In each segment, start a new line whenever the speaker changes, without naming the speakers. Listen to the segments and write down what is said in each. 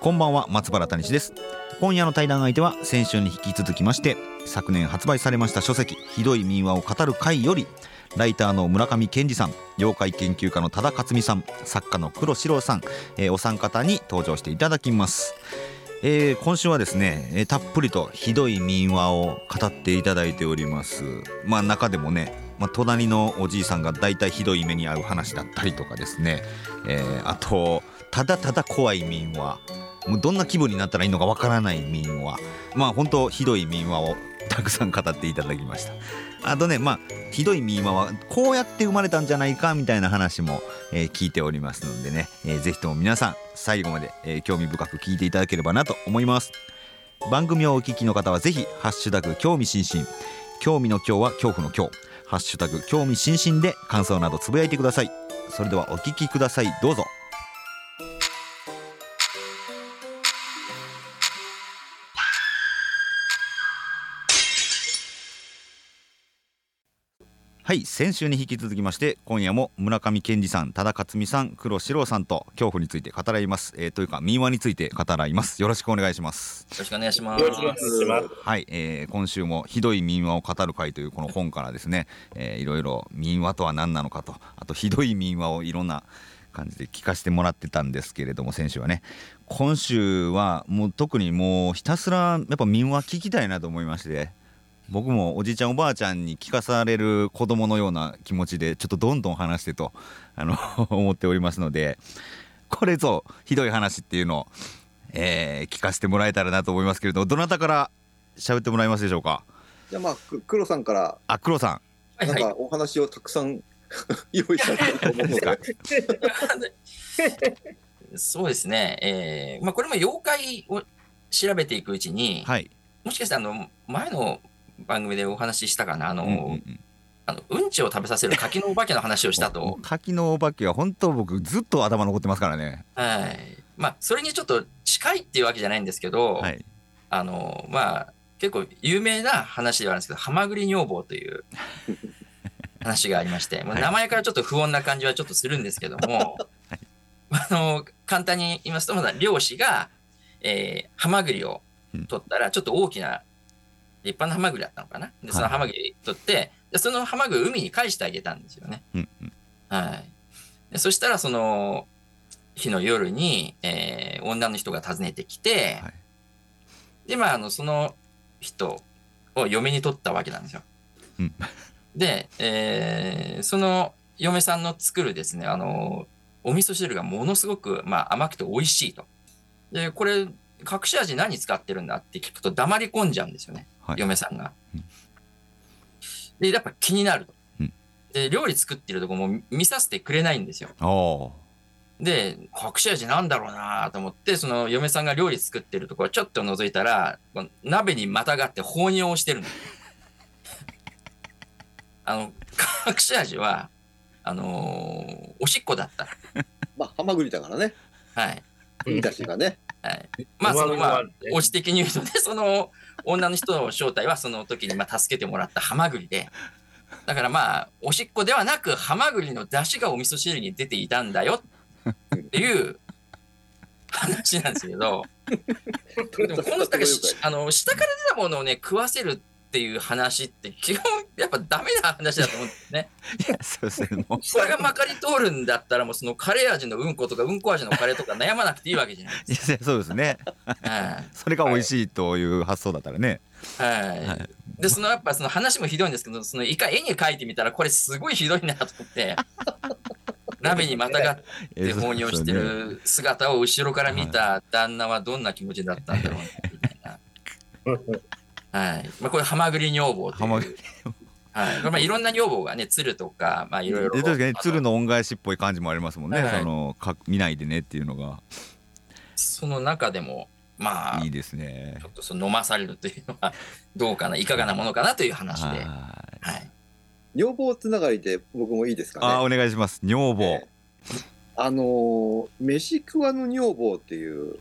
こんばんは松原谷氏です。今夜の対談相手は先週に引き続きまして昨年発売されました書籍ひどい民話を語る会よりライターの村上健二さん妖怪研究家の多田克美さん作家の黒四郎さん、えー、お三方に登場していただきます。えー、今週はですね、えー、たっぷりとひどい民話を語っていただいております。まあ中でもね、まあ、隣のおじいさんが大体ひどい目に遭う話だったりとかですね、えー、あとただただ怖い民話。もうどんな気分になったらいいのかわからない民話。まあ本当ひどい民話をたくさん語っていただきました。あとねまあひどいミーマはこうやって生まれたんじゃないかみたいな話も、えー、聞いておりますのでね、えー、ぜひとも皆さん最後まで、えー、興味深く聞いていただければなと思います。番組をお聞きの方はぜひハッシュタグ興味津々。興味の今日は恐怖の今日ハッシュタグ興味津々で感想などつぶやいてください。それではお聞きください。どうぞ。はい先週に引き続きまして今夜も村上健二さん多田克美さん黒四郎さんと恐怖について語らいます、えー、というか民話について語らいます。よろしくお願いします。
よろしくお願いします。
はい、えー、今週もひどい民話を語る会というこの本からですね、えー、いろいろ民話とは何なのかとあとひどい民話をいろんな感じで聞かせてもらってたんですけれども先週はね。今週はもう特にもうひたすらやっぱ民話聞きたいなと思いまして僕もおじいちゃんおばあちゃんに聞かされる子供のような気持ちでちょっとどんどん話してとあの 思っておりますのでこれぞひどい話っていうのを、えー、聞かせてもらえたらなと思いますけれどどなたから喋ってもらえますでしょうか？
じゃあまあ黒さんから
あ黒さ
ん。なんかお話をたくさん 用意されたと思うので
そうですね、えーまあ、これも妖怪を調べていくうちに、はい、もしかしてあの前の番組でお話ししたかな、あの、うんうんうんあのうんちを食べさせる柿のお化けの話をしたと。
柿のお化けは本当僕ずっと頭残ってますからね。
はい。まあそれにちょっと近いっていうわけじゃないんですけど、はい、あのまあ結構有名な話ではあるんですけど、ハマグリ女房という 話がありまして、はい、名前からちょっと不穏な感じはちょっとするんですけども、はい、あの簡単に言いますと、まだ漁師が、えー、ハマグリを取ったらちょっと大きな立派なハマグリだったのかな？で、そのハマグリ取って、でそのハマグリを海に返してあげたんですよね。うんうん、はい。でそしたら、その日の夜に、えー、女の人が訪ねてきて、はい、で、まあ、あの、その人を嫁に取ったわけなんですよ。うん、で、えー、その嫁さんの作るですね、あの、お味噌汁がものすごく、まあ、甘くて美味しいと。で、これ、隠し味何使ってるんだって聞くと黙り込んじゃうんですよね。はい、嫁さんが。で、やっぱ気になると。で、料理作ってるとこも見させてくれないんですよ。で、隠し味なんだろうなと思って、その嫁さんが料理作ってるところちょっと覗いたら、鍋にまたがって放尿をしてるんです。あの、隠し味は、あのー、おしっこだった。
まあ、ハマグリだからね。
はい。
海だしがね。
はい。まあ、その、まあ、推し的に言うとね、その、女の人の正体はその時にまあ助けてもらったハマグリで、だからまあ、おしっこではなく、ハマグリの出汁がお味噌汁に出ていたんだよ。っていう話なんですけど、でもこのだけあの下から出たものをね、食わせるっていう話って基本やっぱダメな話だと思うんですね。いやそうですね。それがまかり通るんだったらもうそのカレー味のうんことかうんこ味のカレーとか悩まなくていいわけじゃないですか。
そうですね。はい、それが美味しいという発想だったらね。
はい。はい、でそのやっぱその話もひどいんですけど、その一回絵に描いてみたらこれすごいひどいなと思って。鍋にまたがって放尿してる姿を後ろから見た旦那はどんな気持ちだったんだろうみたいな。はい。まあ、これ、ハマグリ女房という。はい。まあ、いろんな女房がね、鶴とか、まあ、いろいろ。
確かに、鶴の恩返しっぽい感じもありますもんね。はいはい、その、か、見ないでねっていうのが。
その中でも、まあ、
いいですね。
ちょっとその飲まされるというのは、どうかな、いかがなものかなという話で。はい。
女房つながりで僕もいいですか？ね。
あお願いします。女房。え
ー、あのー、飯食わぬ女房っていう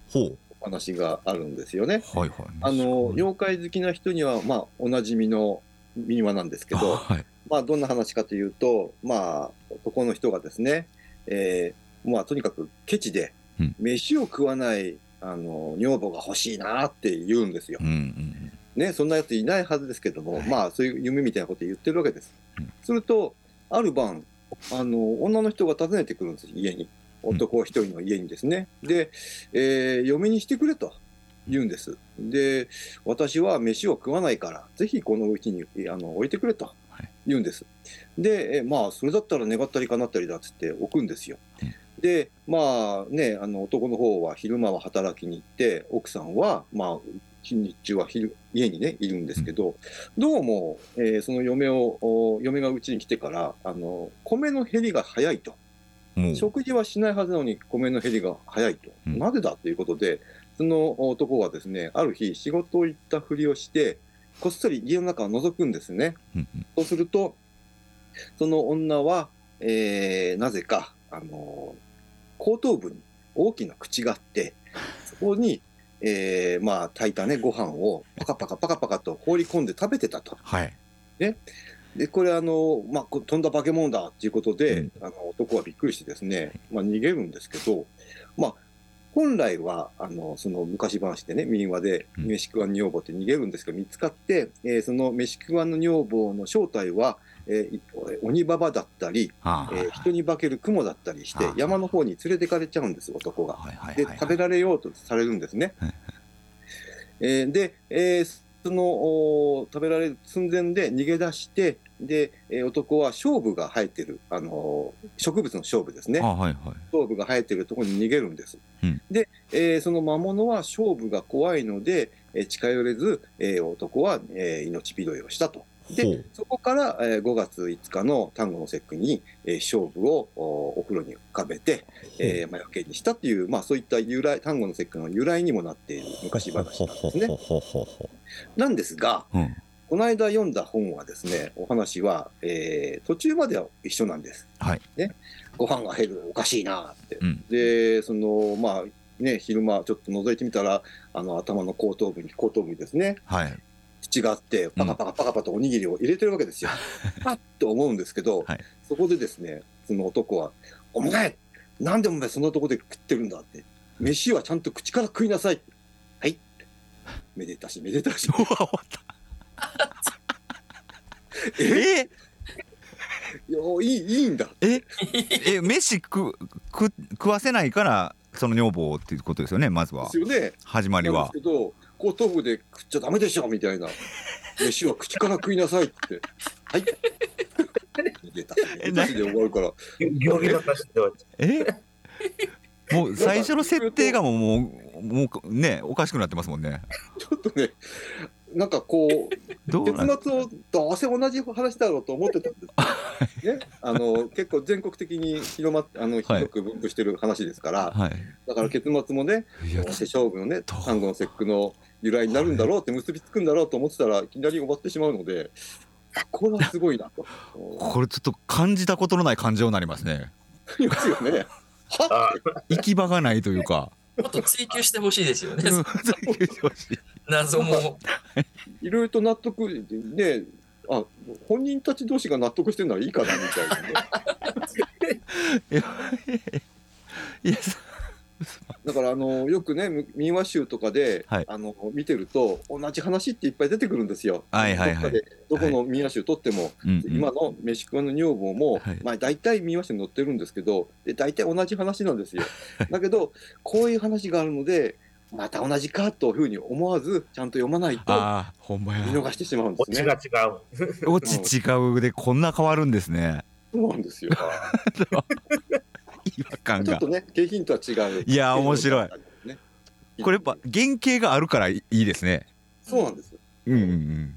話があるんですよね。
はいはい。
あのー、妖怪好きな人には、まあ、おなじみの民話なんですけど、はい、まあ、どんな話かというと、まあ、男の人がですね、えー、まあ、とにかくケチで、飯を食わない、あの、女房が欲しいなって言うんですよ。うんうんね、そんなやついないはずですけども、はい、まあ、そういう夢みたいなこと言ってるわけです。うん、すると、ある晩、あの、女の人が訪ねてくるんです、家に。男一人の家にですね。で、えー、嫁にしてくれと。言うんです。で、私は飯を食わないから、ぜひこのうちにあの置いてくれと言うんです。で、えまあ、それだったら願ったりかなったりだっつって置くんですよ。で、まあね、あの男の方は昼間は働きに行って、奥さんは、まあ、日中は昼家にね、いるんですけど、どうも、えー、その嫁を、嫁がうちに来てから、あの、米の減りが早いと。食事はしないはずなのに米の減りが早いと。なぜだということで、その男がですね、ある日仕事行ったふりをして、こっそり家の中を覗くんですね。そうすると、その女は、えー、なぜか、あのー、後頭部に大きな口があって、そこに、えー、まあ、炊いたね、ご飯をパカパカパカパカと放り込んで食べてたと。
はい。
ね。で、これあの、まあ、飛んだ化け物だっていうことで、うん、あの、男はびっくりしてですね、まあ、逃げるんですけど、まあ、本来は、あの、その昔話でね、民話で、メシクワン女房って逃げるんですけど、見つかって、えー、そのメシクワンの女房の正体は、えー、鬼ババだったり、はあ、えー、人に化ける雲だったりして、はあ、山の方に連れてかれちゃうんです、男が。で、食べられようとされるんですね。えー、で、えー、その食べられる寸前で逃げ出して、で、えー、男は勝負が生えてる、あのー、植物の勝負ですね。はいはい、勝負が生えてるところに逃げるんです。うん、で、えー、その魔物は勝負が怖いので、えー、近寄れず、えー、男は、えー、命拾いをしたと。で、そこから、えー、5月5日の端午の節句に、えー、勝負をお風呂に浮かべて、えー、魔除けにしたっていう、まあそういった由来、端午の節句の由来にもなっている昔話なんですね。なんですが、うん、この間読んだ本はですね、お話は、えー、途中までは一緒なんです。
はい。
ね。ご飯が減る、おかしいなって。うん、で、その、まあ、ね、昼間ちょっと覗いてみたら、あの、頭の後頭部に、後頭部にですね、
はい。
口があって、パカパカパカパカとおにぎりを入れてるわけですよ。パッと思うんですけど、はい、そこでですね、その男は、お前、なんでお前そんなとこで食ってるんだって。飯はちゃんと口から食いなさい。はい。めでたし、めでたし。え？いやいいいいんだ。
え？え飯食食食わせないからその女房っていうことですよねまずは。
ですよね。
始まりは。
けど後頭部で食っちゃダメでしょみたいな。飯は口から食いなさいって。はい。出た出たで終わるから。
え？もう最初の設定がもうもうもうねおかしくなってますもんね。
ちょっとねなんかこう、結末をどうせ同じ話だろうと思ってた。んですね、あの結構全国的に広まあの広く分布してる話ですから、はい、だから結末もね、勝負のね、単語の節句の由来になるんだろうって結びつくんだろうと思ってたらいきなり終わってしまうので、これはすごいなと。
これちょっと感じたことのない感情になりますね。
いますよね。
行き場がないというか。
もっと追求してほしいですよね。追求してほしい。謎も。
いろいろと納得で、あ本人たち同士が納得してるのはいいかなみたいなね。いやだからあのよくね民話集とかで、はい、あの見てると同じ話っていっぱい出てくるんですよ。
はいはいはい、
どこの民話集取っても、はい、今のメシクワの女房も、はい、まあ大体民話集に載ってるんですけどで大体同じ話なんですよ。だけどこういう話があるのでまた同じかというふうに思わずちゃんと読まないと見逃してしまうんですね。
が違う。
オチ違うでこんな変わるんですね。
そうなんですよ。
違和感
が。ちょっとね景品とは違う。
いや面白い。ね、これやっぱ原型があるからいいですね。
そうなんです。
うんうんうん。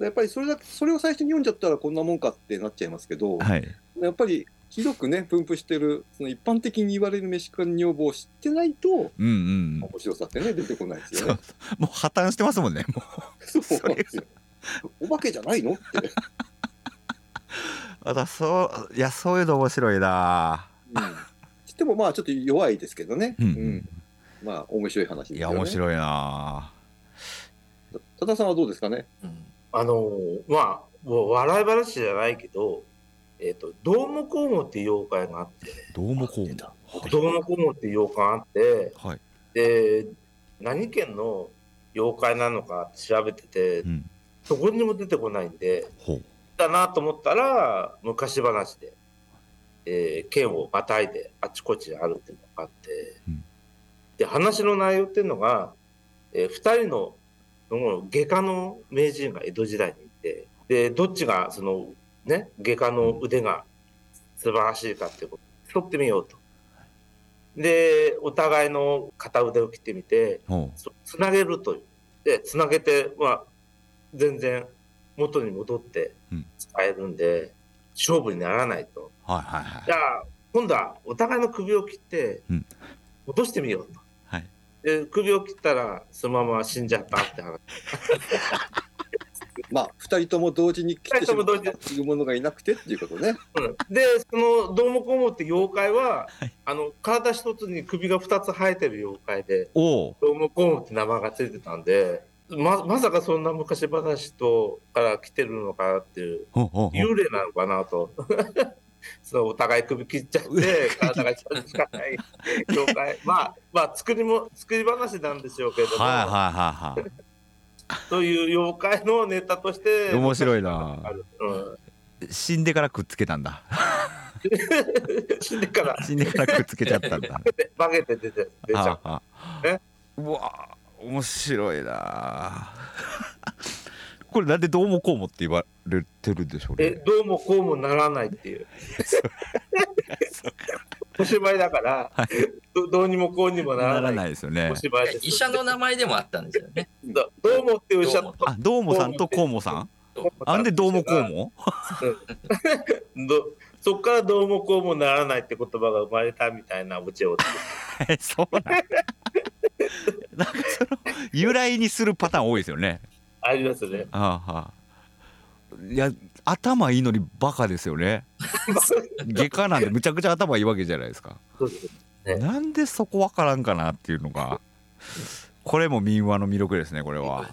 やっぱりそれだそれを最初に読んじゃったらこんなもんかってなっちゃいますけど、はい、やっぱりひどくね分布してるその一般的に言われるメシカル女房を知ってないと、
うんうん、
面白さってね出てこないですよね。
もう破綻してますもんね。も
うそうなんですよ。お化けじゃないの？って。
あだそういやそういうの面白いな。
うん。してもまあちょっと弱いですけどね。うん、うん、まあ面白い話ですよね。
いや面白いな。
多田さんはどうですかね？
うん、あのまあ笑い話じゃないけど。えっ、ー、と、どうもこうもっていう妖怪があって、
どうもこうも。
どうもこうもっていう妖怪があって、はい、で、何県の妖怪なのか調べてて、うん、どこにも出てこないんで、だなと思ったら、昔話で、えー、県をまたいであちこちあるっていうのがあって、うん、で、話の内容っていうのが、えー、2人の外科の名人が江戸時代にいて、で、どっちがそのね、外科の腕が素晴らしいかっていうことを競ってみようと。で、お互いの片腕を切ってみて、つなげるという。で、つなげて、まあ、全然元に戻って使えるんで、うん、勝負にならないと。
はいはいはい。
じゃあ、今度はお互いの首を切って、落としてみようと。はい、で首を切ったら、そのまま死んじゃったって話。
まあ、二人とも同時に来てしまったいうものがいなくてっていうことね。
うん、で、そのどうもこうもって妖怪は、はい、あの体一つに首が二つ生えてる妖怪で、どうもこうもって名前がついてたんで、ままさかそんな昔話とから来てるのかっていう、幽霊なのかなと。そのお互い首切っちゃって、体がしかない 妖怪。まあ、まあ、作りも、作り話なんでしょうけども。
はいはいはいはい。
という妖怪のネタとして
面白いな、うん、死んでからくっつけたんだ。
死んでから。
死んでからくっつけちゃったんだ。
化けて出て出ちゃ
う。ねうわ面白いな これなんでどうもこうもって言われてるでしょうね
えどうもこうもならないっていう お芝居だから、はい、どうにもこうにもならない
ですよね。
医者の名前でもあったんですよね。
どうもっておっしゃった。
あ、どうもさんとこうもさん？なんでどうもこうも？
どそこからどうもこうもならないって言葉が生まれたみたいなオチを。
そうなん。なんかその由来にするパターン多いですよね。
ありますね。
ああ。いや頭いいのにバカですよね 外科なんでむちゃくちゃ頭いいわけじゃないですかね、なんでそこ分からんかなっていうのがこれも民話の魅力ですねこれは、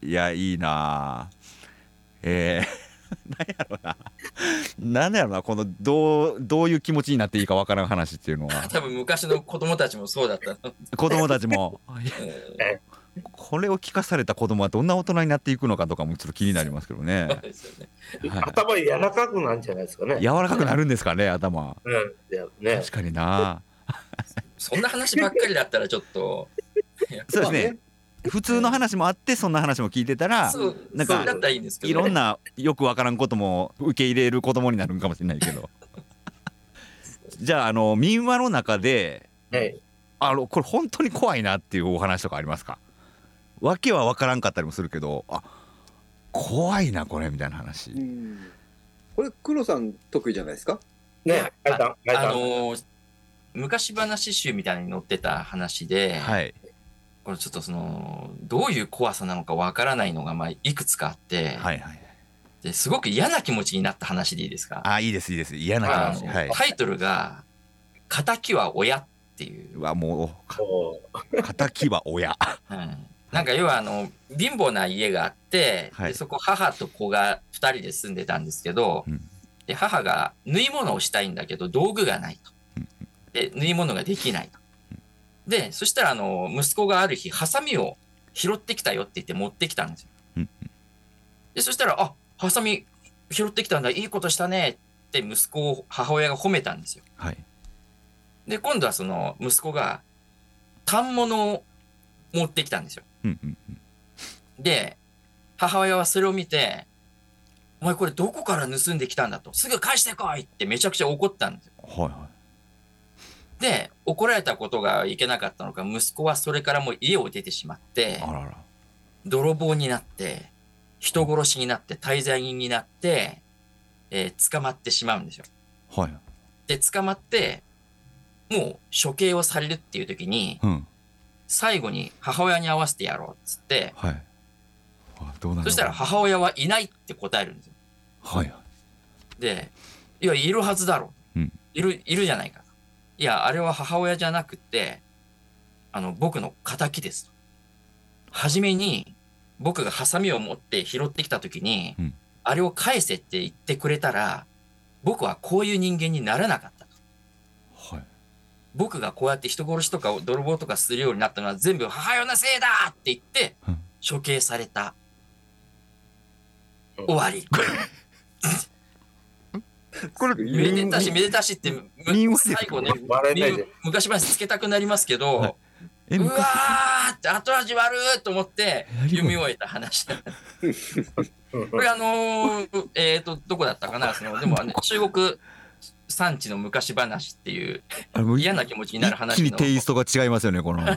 いやいいなえー、何やろうな何やろうなこのどうどういう気持ちになっていいか分からん話っていうのは
多分昔の子供たちもそうだった
子供たちも これを聞かされた子供はどんな大人になっていくのかとかもちょっと気になりますけどね。ね
はい、頭柔らかくなるんじゃないですかね。
柔らかくなるんですかね、頭。
うん、ね、
確かにな。
そんな話ばっかりだったらちょっと。
そうですね。普通の話もあってそんな話も聞いてたら
なんか
いろんなよくわからんことも受け入れる子供になるんかもしれないけど。じゃああの民話の中で、はい、あのこれ本当に怖いなっていうお話とかありますか？訳は分からんかったりもするけどあ怖いなこれみたいな話。
これ黒さん得意じゃないですか？
ね
ああのー、昔話集みたいに載ってた話で、はい、これちょっとそのどういう怖さなのか分からないのがまあいくつかあって、はいはい、ですごく嫌な気持ちになった話でいいですか？
あいいですいいです。嫌な気持ち、
はい、タイトルが「敵は親」っていう。
うわもう 敵は親、
うん。なんか要はあの貧乏な家があって、はい、でそこ母と子が2人で住んでたんですけど、うん、で母が縫い物をしたいんだけど道具がないと。で縫い物ができないと。でそしたらあの息子がある日ハサミを拾ってきたよって言って持ってきたんですよ。でそしたら「あハサミ拾ってきたんだいいことしたね」って息子を母親が褒めたんですよ。はい、で今度はその息子が反物を持ってきたんですよ。で、母親はそれを見て、お前これどこから盗んできたんだと。すぐ返してこいってめちゃくちゃ怒ったんですよ。はいはい、で、怒られたことがいけなかったのか、息子はそれからもう家を出てしまって、らら泥棒になって、人殺しになって、滞在人になって、えー、捕まってしまうんですよ。
はい、
で捕まってもう処刑をされるっていう時に、うん、最後に母親に会わせてやろうっつって、はい、そしたら母親はいないって答えるんですよ。
はい、
でいやいるはずだろう、うん、いるいるじゃないかいやあれは母親じゃなくてあの僕の敵ですと。初めに僕がハサミを持って拾ってきた時に、うん、あれを返せって言ってくれたら僕はこういう人間にならなかったと。はい、僕がこうやって人殺しとか泥棒とかするようになったのは全部母親のせいだって言って処刑された。終わり。これ、めでたしめでたしって、最後ね、昔話つけたくなりますけど、うわーって後味悪いと思って読み終えた話。これあのー、えっ、ー、と、どこだったかなそのでも、ね、中国産地の昔話っていう嫌な気持ちになる話
の。一気にテイストが違いますよね、この。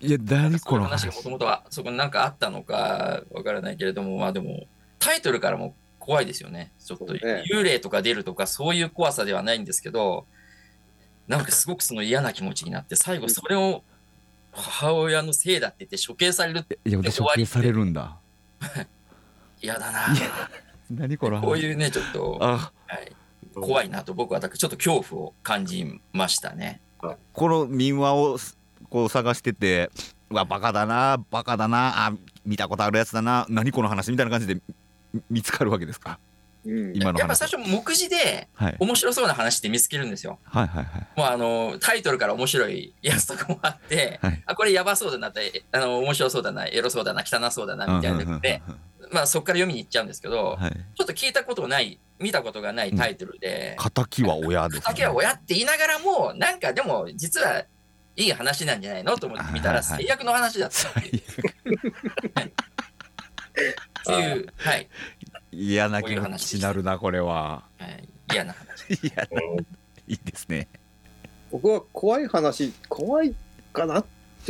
いや、何この
話がもともとはそこになんかあったのかわからないけれども、まあでも、タイトルからも怖いですよね。ちょっと、幽霊とか出るとかそういう怖さではないんですけど、なんかすごくその嫌な気持ちになって、最後それを母親のせいだって言って処刑されるって
いや、処刑されるんだ。
嫌だな。
何これ
こういうね、ちょっと、はい、怖いなと僕はちょっと恐怖を感じましたね。
この民話をこう探してて、うわ、バカだな、バカだな、あ、見たことあるやつだな、何この話みたいな感じで見つかるわけですか？
今のやっぱ最初目次で面白そうな話って見つけるんですよ。
はいはいはい。
もうあのタイトルから面白いやつとかもあって、はい、あこれやばそうだなってあの面白そうだなエロそうだな汚そうだなみたいなので、まあそこから読みに行っちゃうんですけど、はい、ちょっと聞いたことない見たことがないタイトルで。
敵、うん、は親です、ね。
敵は親って言いながらもなんかでも実はいい話なんじゃないのと思って見たら最悪の話だったっていう。っていう、はい。
嫌な気持ちになるな、これは。
はい、嫌な話。
いいですね。
僕は怖い話、怖いかなっ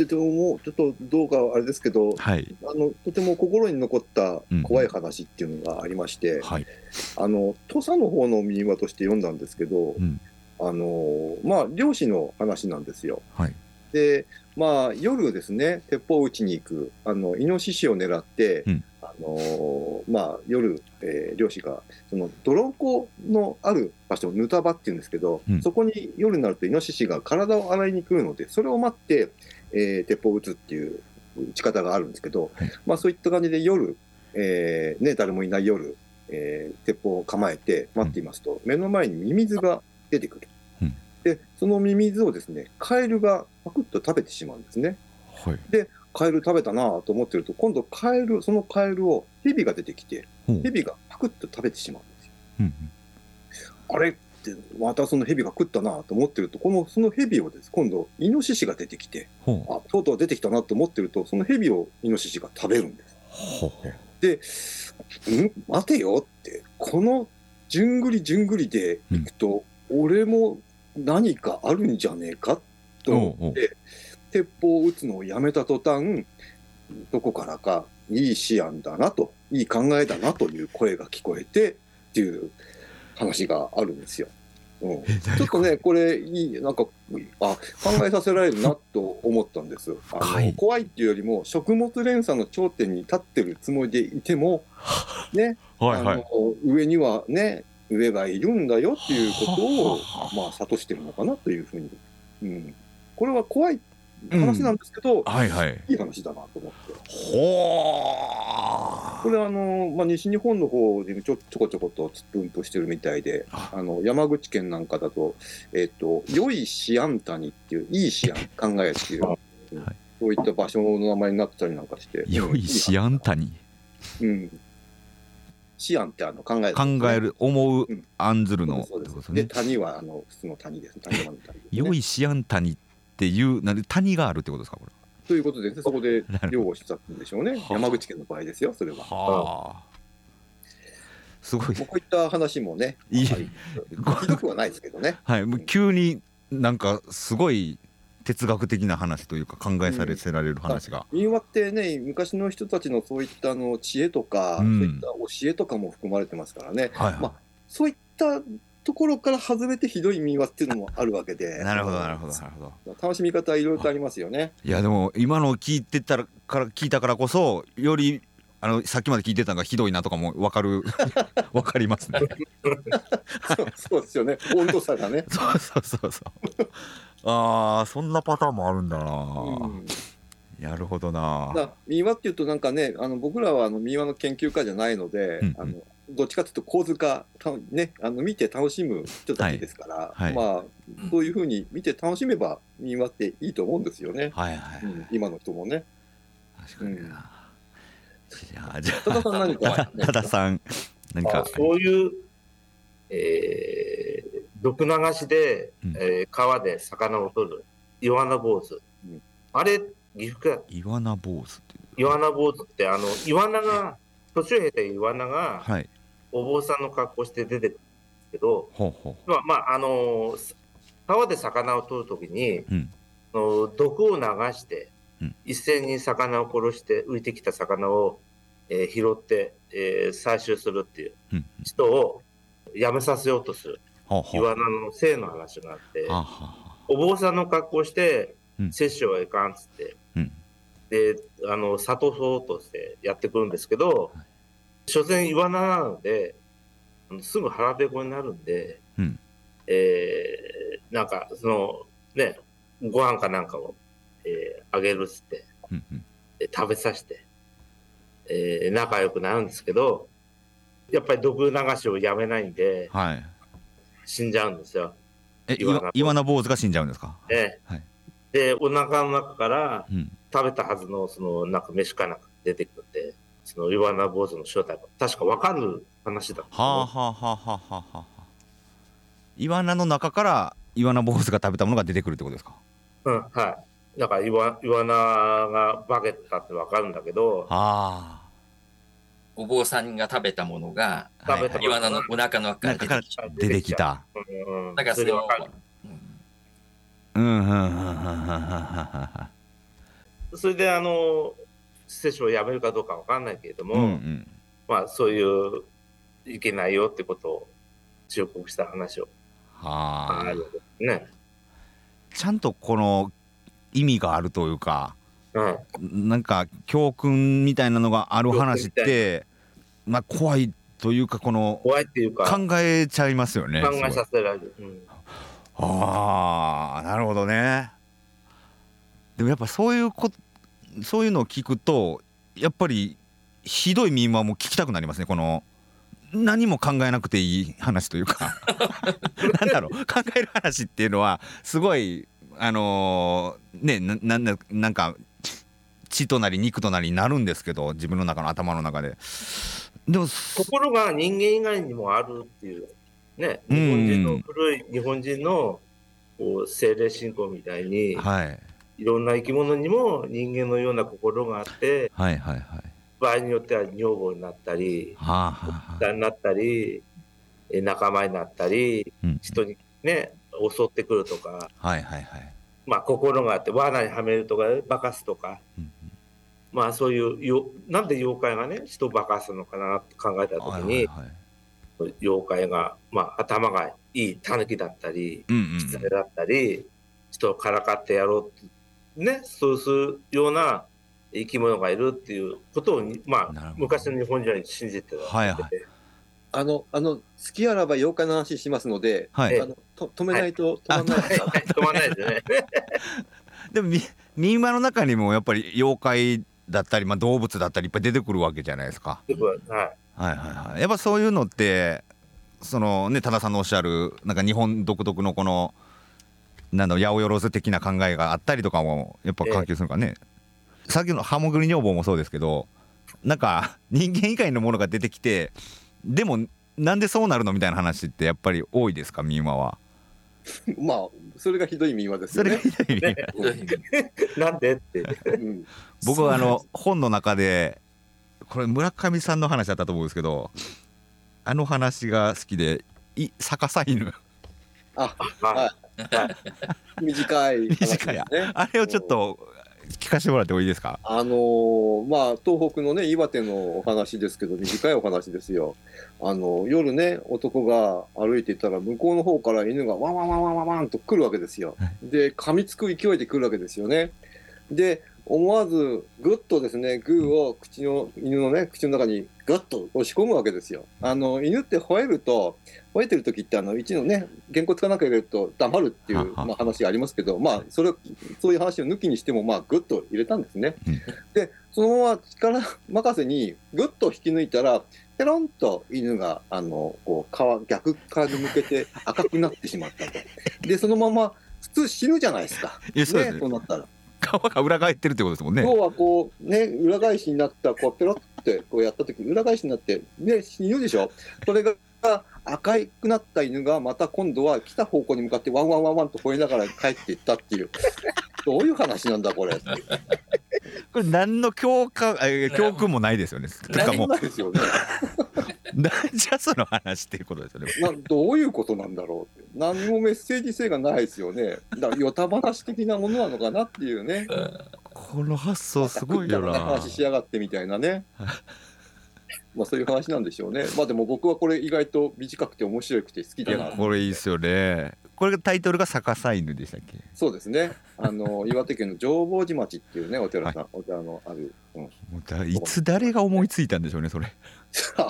て思う、ちょっとどうかあれですけど、はい、あのとても心に残った怖い話っていうのがありまして、うんはい、あの土佐の方の民話として読んだんですけど、うん、あのまあ漁師の話なんですよ。はい、でまあ夜ですね鉄砲を撃ちに行くあのイノシシを狙って、うん、あのまあ、夜、えー、漁師がその泥湖のある場所ヌタ場っていうんですけど、うん、そこに夜になるとイノシシが体を洗いに来るのでそれを待って、えー、鉄砲を撃つっていう撃ち方があるんですけど、はい、まあ、そういった感じで夜、えーね、誰もいない夜、えー、鉄砲を構えて待っていますと、うん、目の前にミミズが出てくる。でそのミミズをですねカエルがパクッと食べてしまうんですね。はい、でカエル食べたなと思ってると、今度カエル、そのカエルをヘビが出てきて、ヘビがパクッと食べてしまうんですよ。うんあれって、またそのヘビが食ったなと思ってると、この、そのヘビをです、今度、イノシシが出てきて、あ、とうとう出てきたなと思ってると、そのヘビをイノシシが食べるんです。で、ん？待てよって、このじゅんぐりじゅんぐりでいくと、うん、俺も何かあるんじゃねえかと思って、鉄砲を撃つのをやめた途端、どこからかいい思案だなと、いい考えだなという声が聞こえてっていう話があるんですよ。うん、ちょっとね、これ、いい、なんか、あ、考えさせられるなと思ったんです。あの、はい、怖いっていうよりも、食物連鎖の頂点に立ってるつもりでいても、ね、はいはい、あの上にはね、上がいるんだよっていうことを、まあ、諭してるのかなというふうに。うん、これは怖い話なんですけど、うん、はいはい、いい話だなと思って。ほこれあの、まあ、西日本の方でちょちょこちょことつっぷんとしてるみたいで、あの山口県なんかだと、えっ、ー、と、良いシアン谷っていう、いいシアン 考えっていう、はい、そういった場所の名前になってたりなんかして。
良いシアン谷
うん。シアンってあの考える、ね、
考える、思う、案ずるの、
そうです。で、谷はあの普通の谷です。谷の
谷、ね。良いシアン谷っっていうなんで谷があるってことですかこれ。
ということで、ね、そこで漁をしてたんでしょうね。山口県の場合ですよそれは。はあ。すごい。こういった話もね、いい。ひどくはないですけどね。
はい、もう急になんかすごい哲学的な話というか考えされせられる話が、
うん、民話ってね昔の人たちのそういったの知恵とか、うん、そういった教えとかも含まれてますからね、はいはい、まあ、そういっったところから外れてひどい民話っていうのもあるわけで。
なるほどなるほどなるほ
ど。楽しみ方はいろいろとありますよね。
いやでも今の聞いてたから聞いたからこそよりあのさっきまで聞いてたのがひどいなとかも分かる 分かりますね。
そうそうですよね。温度差がね。
そうそうそうそう。ああそんなパターンもあるんだな、うん、なるほどな。
民話っていうとなんかねあの僕らはあの民話の研究家じゃないので、うんうん、あのどっちかというと構図化ね、あの見て楽しむ人たちですから、はいはい、まあそういうふうに見て楽しめば民話っていいと思うんですよね、はいはい、うん、今の人もね。
確かにな、うん、じゃあじゃあ。多田さん何か、多田さん何か。
そういう、えー、毒流しで、うん、えー、川で魚を取るイワナ坊主、うん、あれ岐阜県
イワナ坊主って
イワナ坊主ってあのイワナが年を経てイワナが、はい、お坊さんの格好して出てくるんですけど、ほうほう。まあ、まあ、あの川で魚を取るときに、うん、の毒を流して、うん、一斉に魚を殺して浮いてきた魚を、えー、拾って、えー、採集するっていう人をやめさせようとする、イワナの性の話があって、お坊さんの格好して、摂取はいかんっつって、うん、であの諭そうとしてやってくるんですけど、はい。所詮イワナなので、すぐ腹ペコになるんで、うん、えー、なんか、その、ね、ご飯かなんかを、えー、あげるっつって、うんうん、食べさせて、えー、仲良くなるんですけど、やっぱり毒流しをやめないんで、はい、死んじゃうんですよ。
え、イワナ坊主が死んじゃうんですか？
ええ、はい、で、お腹の中から、食べたはずの、その、なんか飯かなんか出てくるんで、そのイワナ坊主の正体が確か分かる話だ
はあはあはあはあはあイワナの中からイワナ坊主が食べたものが出てくるってことですか？
うんはい。だからイワイワナが化けたって分かるんだけどあ
あ。お坊さんが食べたものが、はい、イワナのお腹の中から
出てきた。だからそれは、
うん、うん、うん、うん、うん、それで、あの、接種をやめるかどうかわかんないけれども、うんうん、まあそういういけないよってことを忠告した話を。はあ。
ね。ちゃんとこの意味があるというか、うん、なんか教訓みたいなのがある話って、まあ怖いというかこの
怖いっていうか
考えちゃいますよね。
考えさせられる。うん、
ああなるほどね。でもやっぱそういうこそういうのを聞くとやっぱりひどい民話も聞きたくなりますね。この何も考えなくていい話というか。なんだろう。考える話っていうのはすごいあのー、ねなななんか血となり肉となりになるんですけど自分の中の頭の中で。
でも心が人間以外にもあるっていうね日本人の古い日本人のこう精霊信仰みたいに、はい、いろんな生き物にも人間のような心があって、はいはいはい、場合によっては女房になったり、はあはあ、になったり仲間になったり、うん、人にね襲ってくるとか、はいはいはい、まあ心があって罠にはめるとか化かすとか、うん、まあそういうよなんで妖怪がね人を化かすのかなって考えた時に、はいはいはい、妖怪が、まあ、頭がいいタヌキだったり、うんうん、狐だったり人をからかってやろうってね、そうするような生き物がいるっていうことを、まあ、昔の日本人は信じてた。はいはい、
あの、あの、好きあらば妖怪の話しますので、はい、あのと止めないと止まんない。です、はい、止まんないですね。
でも、民話の中にもやっぱり妖怪だったり、まあ、動物だったりいっぱい出てくるわけじゃないですか。はい、はいはいはいやっぱそういうのってそのね多田さんのおっしゃるなんか日本独特のこのなんだ八百万的な考えがあったりとかもやっぱ関係するかね、えー、さっきのハモグリ女房もそうですけどなんか人間以外のものが出てきてでもなんでそうなるのみたいな話ってやっぱり多いですか民話は。
まあそれがひどい民話ですよね。それがひどい民
話。なんでって。
僕はあの本の中でこれ村上さんの話だったと思うんですけどあの話が好きでい逆さ犬。あ、はい。
短い、
ね、短い。あれをちょっと聞かせてもらってもいいですか？
あのー、まあ東北のね岩手のお話ですけど短いお話ですよ。あの夜ね男が歩いていたら向こうの方から犬がワンワンワンワンワンワンと来るわけですよ。で噛みつく勢いで来るわけですよね。で思わずぐっとですねグーを口の犬のね口の中にぐっと押し込むわけですよ。あの犬って吠えると吠えてる時ってあの一のねげんこつかなんか入れると黙るっていう、まあ、話がありますけどまあそれそういう話を抜きにしてもまあぐっと入れたんですね。でそのまま力任せにぐっと引き抜いたらペロンと犬があのこう皮逆側に向けて赤くなってしまったと。でそのまま普通死ぬじゃないですか。ね、そうなったら。
皮が裏返ってるってことですもんね。
今日はこうね裏返しになったこうペロってこうやった時裏返しになってね死ぬでしょ？これが赤くなった犬がまた今度は来た方向に向かってワンワンワンワンと吠えながら帰っていったっていうどういう話なんだこれ？
これ何の教科教訓もないですよね。
何もないですよね。
なんじゃその話っていうことですよね。
などういうことなんだろうって何もメッセージ性がないですよね。だからよた話的なものなのかなっていうね。
この発想すごいよな。
話しやがってみたいなね。まあそういう話なんでしょうね。まあでも僕はこれ意外と短くて面白くて好きでな。
これいいですよね。これがタイトルが逆さ犬でしたっけ？
そうですね。あの岩手県の浄法寺町っていうねお寺さん、はい、お寺のある。
うん、もうだいつ誰が思いついたんでしょうねそれ。
わ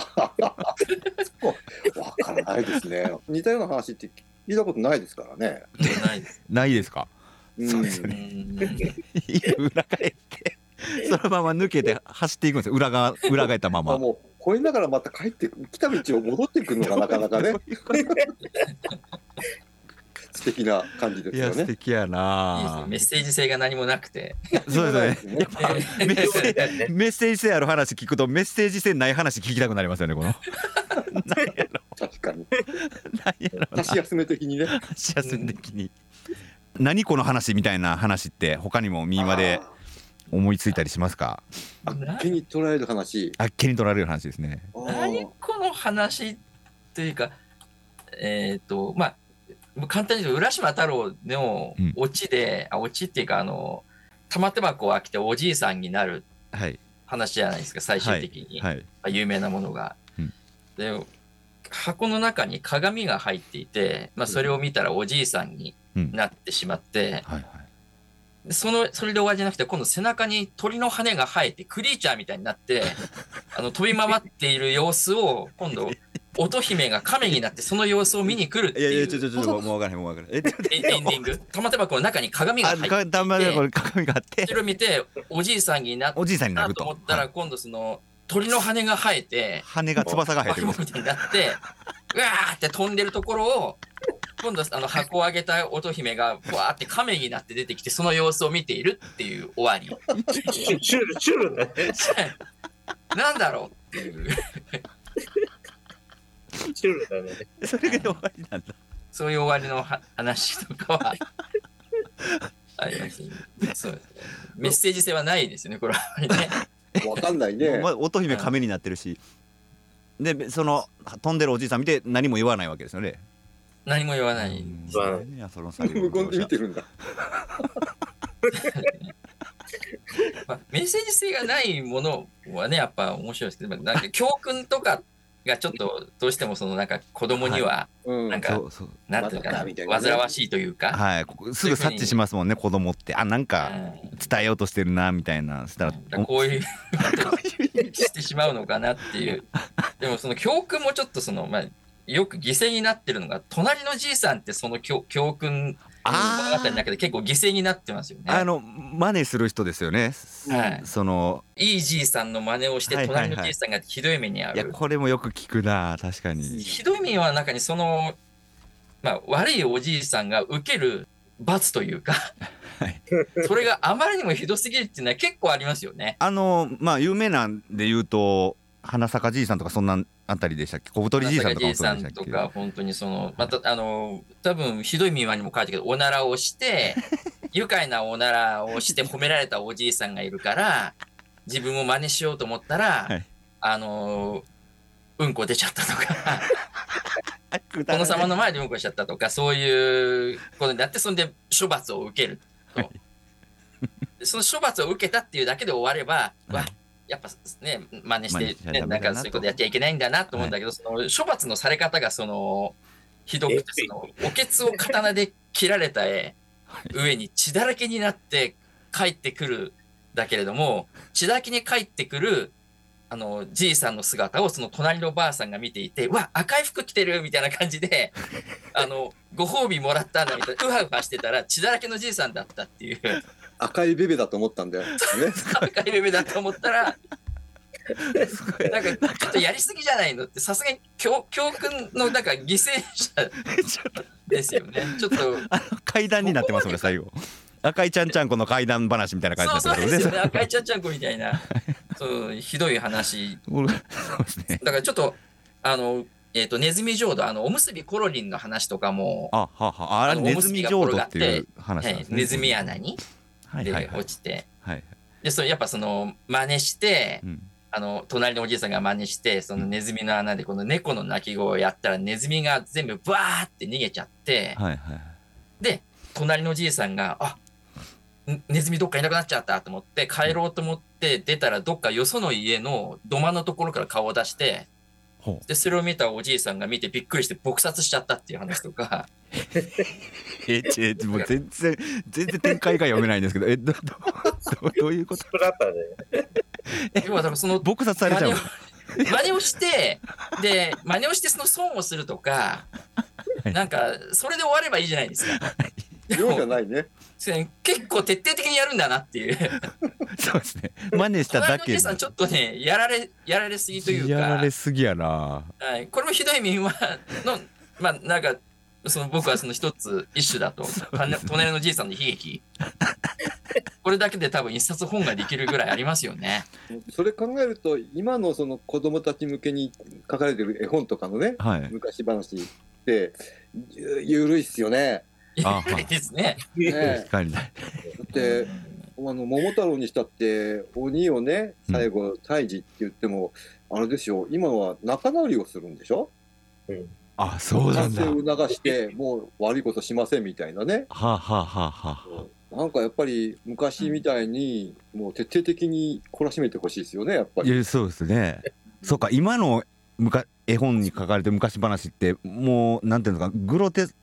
からないですね。似たような話って聞いたことないですからね。
ないないですか？そうですね。裏返ってそのまま抜けて走っていくんですよ。裏側裏返ったまま。
もう越えながらまた帰って来た道を戻ってくるのがなかなかね。素敵な感じですよね。
素敵やな、
メッセージ性が何もなくて。
そうですね。メッセージ、メッセージ性ある話聞くとメッセージ性ない話聞きたくなりますよね。この。
確かに。箸休め的にね。
箸休め的に。何この話みたいな話って他にもみんなで思いついたりしますか？
あっけに捉える話。
あっけに捉える話ですね。
何この話というか、えっ、ー、とまあ。簡単に言うと浦島太郎のオチで、うん、あオチっていうかあの玉手箱を開けておじいさんになる話じゃないですか、最終的に、はい。はい、有名なものが。うん、で箱の中に鏡が入っていて、まあ、それを見たらおじいさんになってしまって、うんはいはい、そのそれで終わりじゃなくて今度背中に鳥の羽が生えてクリーチャーみたいになって あの飛び回っている様子を今度乙姫が亀になってその様子を見に来るっていう。いやいや、ちょちょちょ、もう分からへん、もう分からへん。え、エンディング玉手箱の中に鏡が入ってて。玉手箱
鏡があって。
それを見て、おじいさんになった。
おじいさんになる
と。思ったら、今度その、鳥の羽が生えて。
羽が翼が生えてる。
みたいになって、うわーって飛んでるところを、今度あの箱をあげた乙姫がふわーって亀になって出てきてその様子を見ているっていう終わり。
シュールシュールね。
なんだろうっていう。
シュールだね。
それが終わりなんだ。
そういう終わりの話とかはあります、ね、そうですね。メッセージ性はないですよね、これはね。
わかんないね。
乙姫亀になってるし。で、その飛んでるおじいさん見て何も言わないわけですよね。
何も言わない。
言わない。無言で見てるんだ。
まあ、メッセージ性がないものはね、やっぱ面白いですけど、なんか教訓とかがちょっとどうしてもそのなんか子供にはなんか、なんていうかな煩わしいというか、
はい、すぐ察知しますもんね子供って。あなんか伝えようとしてるなみたいな。したら
こういう してしまうのかなっていう。でもその教訓もちょっとそのまあよく犠牲になってるのが隣のじいさんってその教教訓物語の中で結構犠牲になってますよね。
あの真似する人ですよね。はい。その
いいじいさんの真似をして隣のじいさんがひどい目に遭う。いや
これもよく聞くな確かに。
ひどい目は中にそのまあ悪いおじいさんが受ける罰というかはい、それがあまりにもひどすぎるっていうのは結構ありますよね。
あのまあ有名なんで言うと花坂じいさんとかそんなあたりでしたっけ？小太りじいさんとかもそうでしたっけ？とか
本当にそのまたあの多分ひどい民話にも書いてけどおならをして 愉快なおならをして褒められたおじいさんがいるから自分も真似しようと思ったら、はい、あのうんこ出ちゃったとか。殿様の前でうんこしちゃったとかそういうことになってそんで処罰を受けると。はい。その処罰を受けたっていうだけで終われば、わやっぱね、真似して、ね、なんかそういうことやっちゃいけないんだなと思うんだけど、はい、その処罰のされ方がそのひどくて、そのおけつを刀で切られた上に血だらけになって帰ってくるだけれども、血だらけに帰ってくるあの、じいさんの姿をその隣のばあさんが見ていて、わ、赤い服着てるみたいな感じで、あの、ご褒美もらったんだみたいな、うわうわしてたら血だらけのじいさんだったっていう。
赤いベベだと思ったんだよ。ね、
赤いベベだと思ったら、なんかちょっとやりすぎじゃないのってさすがに教教訓のなんか犠牲者 ですよね。ちょっと
階段になってますね最後。赤いちゃんちゃんこの怪談話みたいな感じだった
そうですよね。赤いちゃんちゃんこみたいな そうひどい話。ね。だからちょっとあのえーと、ネズミ浄土あのおむすびコロリンの話とかも
あははあ。れネズミ浄土っていう話なんです
ね、ネズミ穴に、で落ちて、はい、でそれやっぱその真似して、うん、あの隣のおじいさんが真似してそのネズミの穴でこの猫の鳴き声をやったらネズミが全部バーって逃げちゃって、はいはい、で隣のおじいさんが「あネズミどっかいなくなっちゃったと思って帰ろうと思って出たらどっかよその家の土間のところから顔を出してでそれを見たおじいさんが見てびっくりして撲殺しちゃったっていう話とか。
ええもう全然全然展開が読めないんですけど。えどどどういうこと？
要はだからその
撲殺されちゃう。
真似をしてで真似をしてその損をするとかなんかそれで終わればいいじゃないですか。
量じゃないね。
結構徹底的にやるんだなっていう。
そうですね。真似しただけ。
さんちょっとね、やられ、やられすぎというか。
やられすぎやな。
はい。これもひどい民話の、まあ、なんか、その僕はその一つ一種だと、隣のじいさんの悲劇。これだけで多分一冊本ができるぐらいありますよね。
それ考えると、今のその子供たち向けに書かれてる絵本とかのね、はい、昔話って、ゆるいっすよね。
いですね。
ねだってあの桃太郎にしたって鬼をね最後退治って言っても、あれですよ。今は仲直りをするんでしょ、
うん、あそうなんだ。
を促してもう悪いことしませんみたいなね。
はあ、はあはは
あ、なんかやっぱり昔みたいにもう徹底的に懲らしめてほしいですよねやっぱり。
そうですね。そうか今のむか絵本に書かれてる昔話ってもうなんていうのかグロテス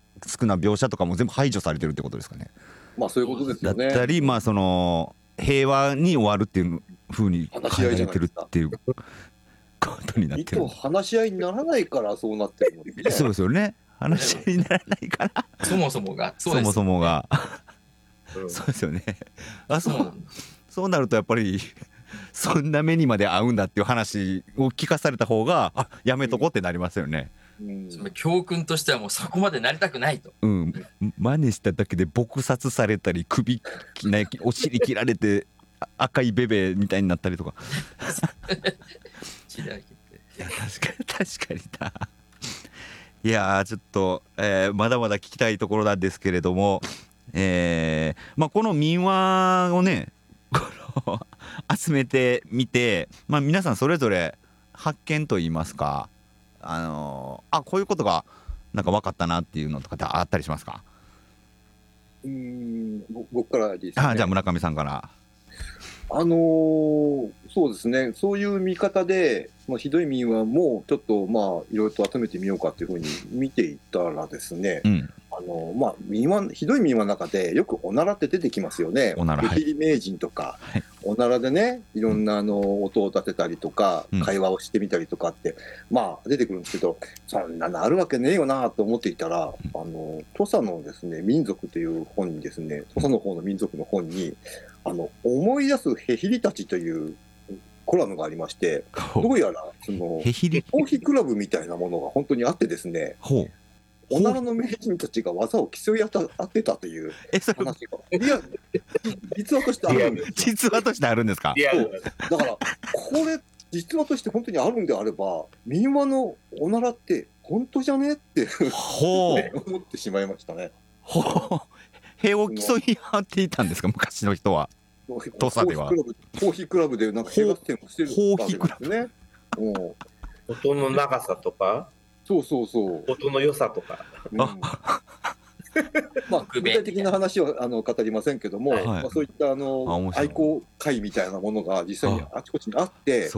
な描写とかも全部排除されてるってことですかね。
まあそういうことですよね。
だったりまあその平和に終わるっていうふうに考えてるっていうことになってる。
話し合いにならないからそうなってるの、
ね、そうですよね。話し合いにならないから。
そもそもが。
そもそもが。そうですよね。あそうそうなるとやっぱりそんな目にまで合うんだっていう話を聞かされた方があやめとこうってなりますよね。
うん、教訓としてはもうそこまでなりたくないと。
うん、真似しただけで撲殺されたり首 お尻切られて赤いベベみたいになったりとか。いや確かに確かにだ。いやちょっと、えー、まだまだ聞きたいところなんですけれども、えーまあ、この民話をね 集めてみて、まあ、皆さんそれぞれ発見といいますかあのあこういうことがなんか分かったなっていうのとかってあったりしますか？
うん僕からです、ね、
あじゃあ村上さんから。
あのー、そうですね。そういう見方で、まあ、ひどい民はもうちょっとまあいろいろと集めてみようかっていうふうに見ていったらですね、うん、あのまあ民話ひどい民話の中でよくおならって出てきますよね。
おなら、
はい、名人とか、はい、おならでねいろんなあの音を立てたりとか、うん、会話をしてみたりとかってまあ出てくるんですけどそんなのあるわけねえよなと思っていたら、うん、あの土佐のですね民族という本にですね土佐の方の民族の本にあの思い出すへひりたちというコラムがありまして、どうやらそのコーヒークラブみたいなものが本当にあってですね、おならの名人たちが技を競い合ってたという話が、いや、実話としてあるんです
実話としてあるんですか？
だから、これ、実話として本当にあるんであれば、民話のおならって本当じゃね？って思ってしまいましたね。
ほう。平を競い合っていたんですか、昔の人は。土佐では。
コーヒークラブでなんか平和点をしてるわけですね。
音の長さとか？
そうそうそう。
音の良さとか。うん、ま
まあ、具体的な話はあの語りませんけども、はい、まあ、そういったあの愛好会みたいなものが実際にあちこちにあって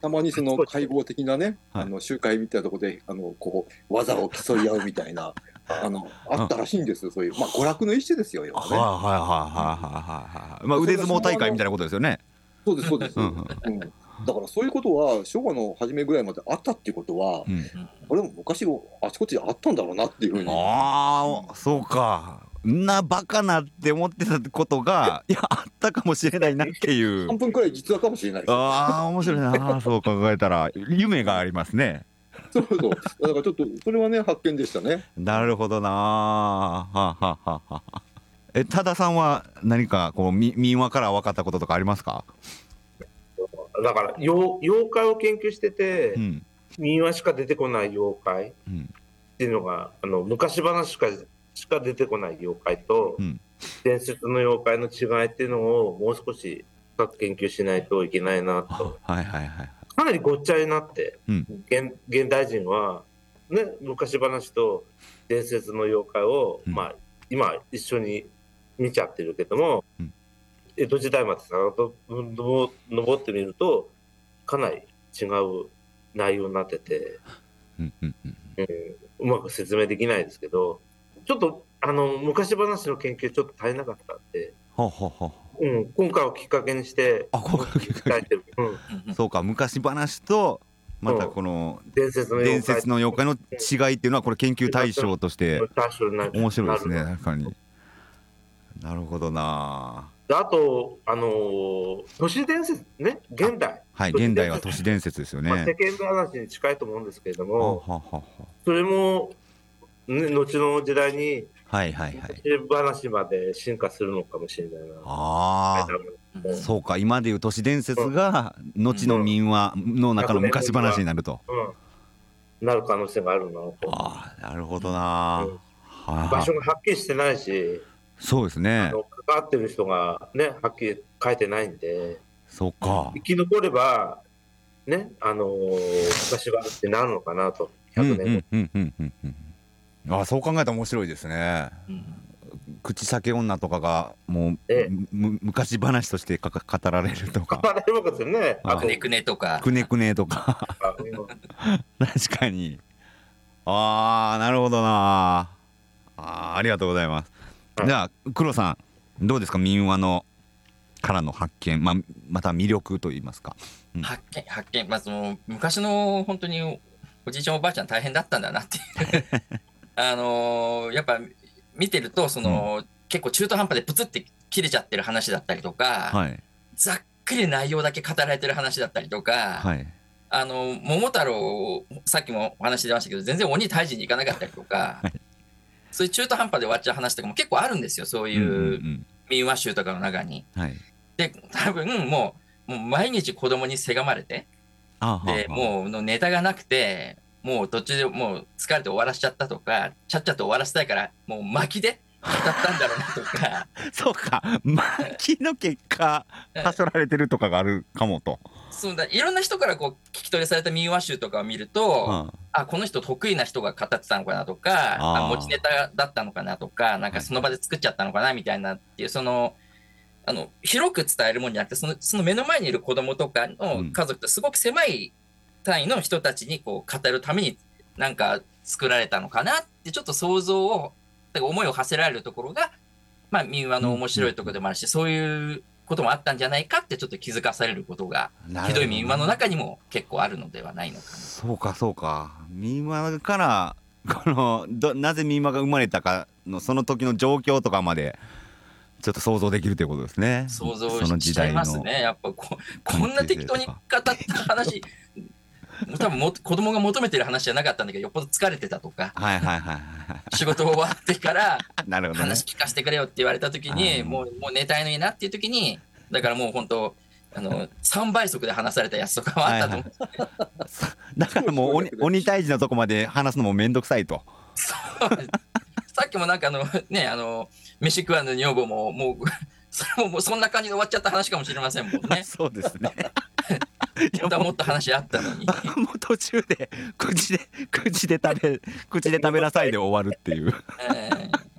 たまにその会合的なね、あの集会みたいなところであのこう技を競い合うみたいな。あのあったらしいんですよ、そういう、まあ、娯楽の一種ですよ、ね、はいはいはいはい
はい、まあ、腕相撲大会みたいなことですよね。
そうです、そうです。うんだからそういうことは昭和の初めぐらいまであったっていうことは、うん、これも昔あちこちであったんだろうなっていうふうに。
ああそうか。なバカなって思ってたことが いやあったかもしれないなっていう。
3分くらい実話かもしれない。
ああ面白いな。そう考えたら夢がありますね。
そうそうだからちょっとそれはね発見でしたね。
なるほどな。ははははえ多田さんは何かこう民話から分かったこととかありますか？
だから妖妖怪を研究してて、うん、民話しか出てこない妖怪っていうのが、あの昔話しかしか出てこない妖怪と、うん、伝説の妖怪の違いっていうのをもう少し深く研究しないといけないなと。はいはいはい、かなりごっちゃになって、うん、現現代人は、ね、昔話と伝説の妖怪を、まあ、今一緒に見ちゃってるけども、江戸時代まで遡ってみるとかなり違う内容になってて、うんうんうんうまく説明できないですけどちょっとあの昔話の研究ちょっと足りなかったんで。はははうん、今回をきっかけにしてあ今回をきっかけに、
うん、そうか昔話とまたこの伝説の妖怪。の違いっていうのはこれ研究対象として面白いですね確かになるほどな
あと、あのー、都市伝説ね、現代。
はい、現代は都市伝説ですよね。まあ、
世間話に近いと思うんですけれども、はははそれも、ね、後の時代に、はいはいはい。話まで進化するのかもしれないな。あ
あ、そうか、今でいう都市伝説が、後の民話の中の昔話になると。
うん、なる可能性があるなと。
ああ、なるほどな、
うん、場所がはっきりしてないし、
そうですね。
関わってる人がね、はっきり書いてないんで、
そうか。
生き残れば、ね、あのー、昔はってなるのかなと、100年後。うんうんうんうん
あそう考えたら面白いですね。うん、口裂け女とかがもう、ええ、昔話としてか語られるとか。
語られるわけですよね。
くねくねとか。
くねくねとか。確かに。ああなるほどなあありがとうございます。じゃあ黒さんどうですか？民話のからの発見、まあ、また魅力といいますか、
うん、発見発見。まあその昔の本当におじいちゃんおばあちゃん大変だったんだなっていう。あのー、やっぱ見てるとその、うん、結構中途半端でプツって切れちゃってる話だったりとか、はい、ざっくり内容だけ語られてる話だったりとか、はい、あの桃太郎さっきもお話出ましたけど全然鬼退治に行かなかったりとか、はい、そういう中途半端で終わっちゃう話とかも結構あるんですよ、そういう民話集とかの中に。はい、で、多分もう、もう毎日子供にせがまれて、でもうのネタがなくて、もう途中でもう疲れて終わらしちゃったとか、ちゃっちゃと終わらせたいから、もう巻きで語ったんだろうなとか。
そうか、巻きの結果、はしょられてるとかがあるかもと。
そうだいろんな人からこう聞き取りされた民話集とかを見ると、うん、あこの人得意な人が語ってたのかなとかあ持ちネタだったのかなとかなんかその場で作っちゃったのかなみたいなっていうそのあの広く伝えるもんじゃなくてそのその目の前にいる子供とかの家族とすごく狭い単位の人たちにこう語るためになんか作られたのかなってちょっと想像を思いを馳せられるところが、まあ、民話の面白いところでもあるし、そういうこともあったんじゃないかってちょっと気づかされることが、ひどい民話の中にも結構あるのではないのかな。
そうかそうか民話からこのどなぜ民話が生まれたかのその時の状況とかまでちょっと想像できるということですね。
想像しちゃいますね。やっぱここんな適当に語った話 多分も子供が求めてる話じゃなかったんだけどよっぽど疲れてたとか、はいはいはい、仕事終わってから 話聞かせてくれよって言われた時に、もうもう寝たいのになっていう時にだからもう本当あの3倍速で話されたやつとかはあったと思う、はいはい、
だからもう鬼鬼退治のとこまで話すのも面倒くさいと。
さっきもなんかあのねあの飯食わぬ女房ももうそれももうそんな感じで終わっちゃった話かもしれませんもんね。
そうですね。
本当はもっと話あったのに。
もう途中で口で口で食べ口で食べなさいで終わるっていう。えー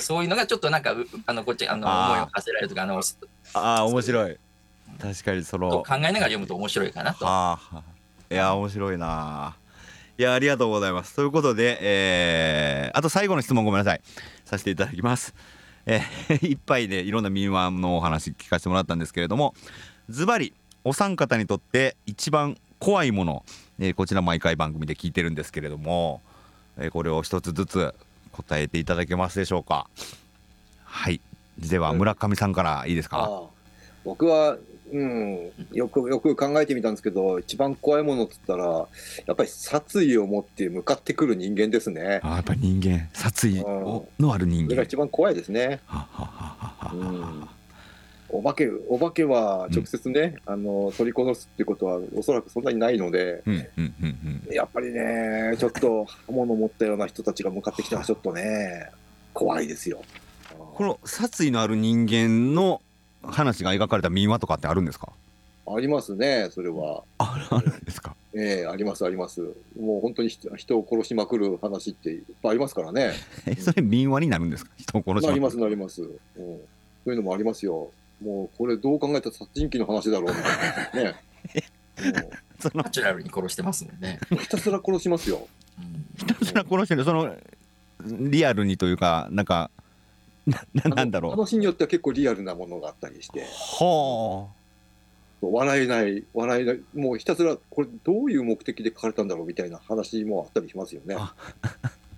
そういうのがちょっとなんかあのこっちあの思いを馳せられるとかあの
あ面白い確かにその
考えながら読むと面白いかなと。は
あ、いや面白いないやありがとうございますということで、えー、あと最後の質問ごめんなさいさせていただきます。えー、いっぱいでいろんな民話のお話聞かせてもらったんですけれどもズバリお三方にとって一番怖いもの、えー、こちら毎回番組で聞いてるんですけれども、えー、これを一つずつ答えていただけますでしょうか。はい。では村上さんからいいですか？
僕はうん、よくよく考えてみたんですけど一番怖いものっつったらやっぱり殺意を持って向かってくる人間ですね。
あやっぱり人間。殺意のある人間。そ
れが一番怖いですねお化けお化けは直接ね、うん、あの取り殺すっていうことはおそらくそんなにないので、やっぱりねちょっと刃物持ったような人たちが向かってきたらちょっとね怖いですよ
この殺意のある人間の話が描かれた民話とかってあるんですか？
ありますね、それは。
ああるんですか？
ええー、あります、あります。もう本当に人を殺しまくる話っていっぱいありますからね。
え、それ民話になるんですか？人を殺し
なります、なります。うん、そういうのもありますよ。もうこれどう考えたら殺人鬼の話だろうみたいなね。
そのナチュラルに殺してますもんね。
ひたすら殺しますよ。
ひたすら殺してる、そのリアルにというか、なんかななんだろう
話によっては結構リアルなものがあったりしてはあ笑えない笑えないもうひたすらこれどういう目的で書かれたんだろうみたいな話もあったりしますよね。あ,、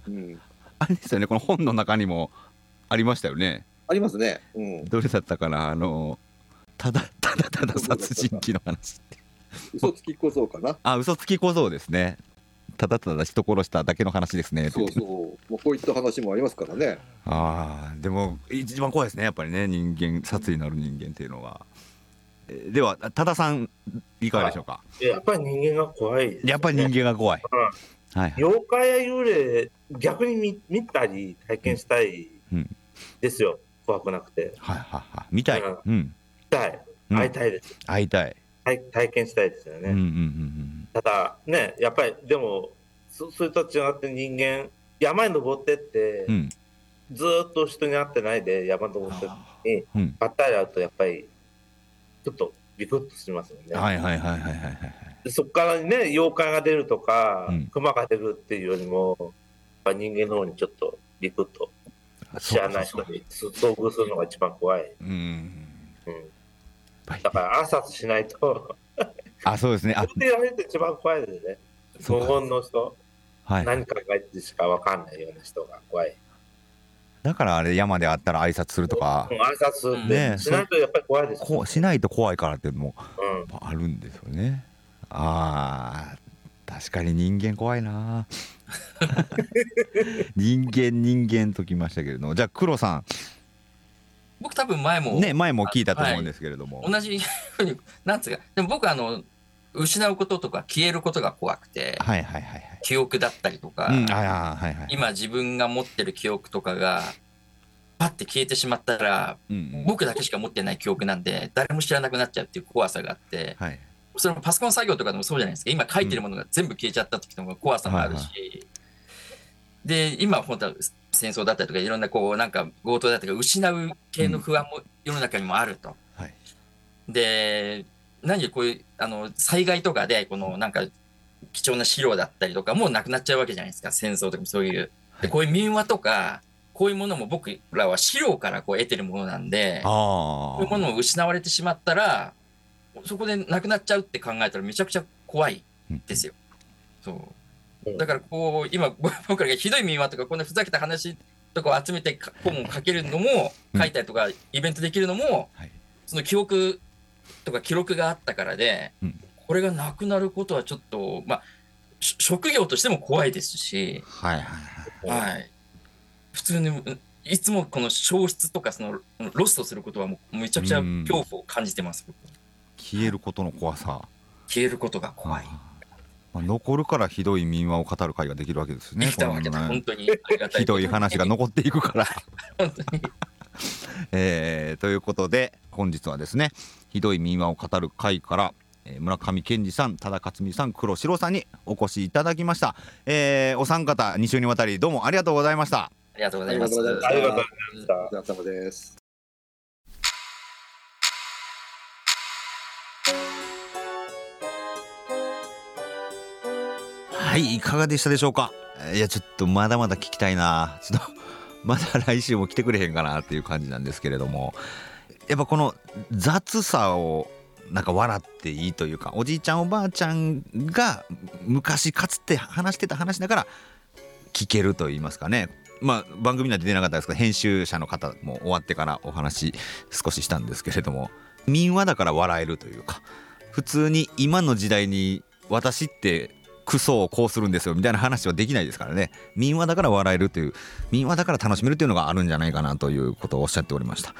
うん、あれですよねこの本の中にもありましたよね。
ありますね。う
ん、どれだったかな？あのただただただ殺人鬼の話
嘘つき小僧かな？
あ嘘つき小僧ですね。ただただ人殺しただけの話ですね。
そうそう。もうこういった話もありますからね。
ああでも一番怖いですねやっぱりね人間殺意のある人間っていうのは。では多田さんいかがでしょうか？
やっぱり人間が怖い、ね、
やっぱり人間が怖い、
うん、はい、妖怪や幽霊逆に見見たり体験したいですよ、うん、怖くなくて。
はいはいはい。見たい、うん、見
たい。会いたいです、
会いたい。
体験したいですよね、うんうんうんうん。ただねやっぱりでもそそれと違って人間山に登ってって、うん、ずっと人に会ってないで山登ってに、うん、ばったり会うとやっぱりちょっとビクッとしますよね。
はいはいはいはいはい、はい。
そこからね妖怪が出るとか、うん、熊が出るっていうよりも人間の方にちょっとビクッと知らない人に遭遇するのが一番怖い。うん、うん、だから挨拶しないと
あ、そうですね。
あ、でやめて一番怖いですね。無言の人。はい。何考えてしか分かんないような人が怖い。
だからあれ山であったら挨拶するとか。
挨拶ねしないとやっぱり怖いです、
ね、こしないと怖いからっていうのもあるんですよね。うん、ああ、確かに人間怖いな。人間人間ときましたけれども、じゃあ黒さん。
僕多分前も。
ね、前も聞いたと思うんですけれども。
はい、同じふうに、なんつうか、でも僕あの、失うこととか消えることが怖くて、はいはいはいはい、記憶だったりとか、うんはいはいはい、今自分が持ってる記憶とかが、パッて消えてしまったら、うん、僕だけしか持ってない記憶なんで、誰も知らなくなっちゃうっていう怖さがあって、はい、それもパソコン作業とかでもそうじゃないですか、今書いてるものが全部消えちゃった時の怖さもあるし、はいはい、で、今、本当は戦争だったりとか、いろんなこう、なんか強盗だったりとか、失う系の不安も世の中にもあると。はい、で、何こういう、あの、災害とかで、このなんか、貴重な資料だったりとかもうなくなっちゃうわけじゃないですか、戦争とかもそういう。でこういう民話とか、こういうものも僕らは資料からこう得てるものなんで、こういうものも失われてしまったら、そこでなくなっちゃうって考えたらめちゃくちゃ怖いですよ。そう。だからこう、今、僕らがひどい民話とか、こんなふざけた話とかを集めて本を書けるのも、書いたりとか、イベントできるのも、その記憶とか記録があったからで、これがなくなることはちょっと、まあ、職業としても怖いですし、はいはいはい。はい。普通に、いつもこの消失とかそのロストすることはもうめちゃくちゃ恐怖を感じてます、
消えることの怖さ。
消えることが怖い。
まあ、残るからひどい民話を語る会ができるわけですね。
たわけだ、本当に
ひどい話が残っていくから本当に。えー、ということで本日はですねひどい民話を語る会から、えー、村上健二さん多田克美さん黒城さんにお越しいただきました、えー、お三方2週にわたりどうもありがとうございました
ありがとうございます。
ありがとうございました。
お疲れ様です。
はいいかがでしたでしょうか？いやちょっとまだまだ聞きたいな。ちょっと まだ来週も来てくれへんかなっていう感じなんですけれども。やっぱこの雑さをなんか笑っていいというかおじいちゃんおばあちゃんが昔かつて話してた話だから聞けると言いますかね。まあ番組内で出なかったですけど編集者の方も終わってからお話少ししたんですけれども。民話だから笑えるというか普通に今の時代に私ってクソをこうするんですよみたいな話はできないですからね。民話だから笑えるという民話だから楽しめるというのがあるんじゃないかなということをおっしゃっておりました。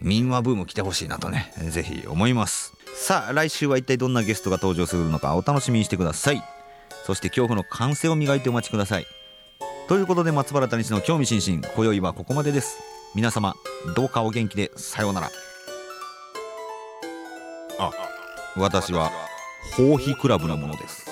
民話ブーム来てほしいなとねぜひ思います。さあ来週は一体どんなゲストが登場するのかお楽しみにしてください。そして恐怖の完成を磨いてお待ちください。ということで松原谷氏の興味津々今宵はここまでです。皆様どうかお元気でさようなら。あ私は包皮クラブのものです。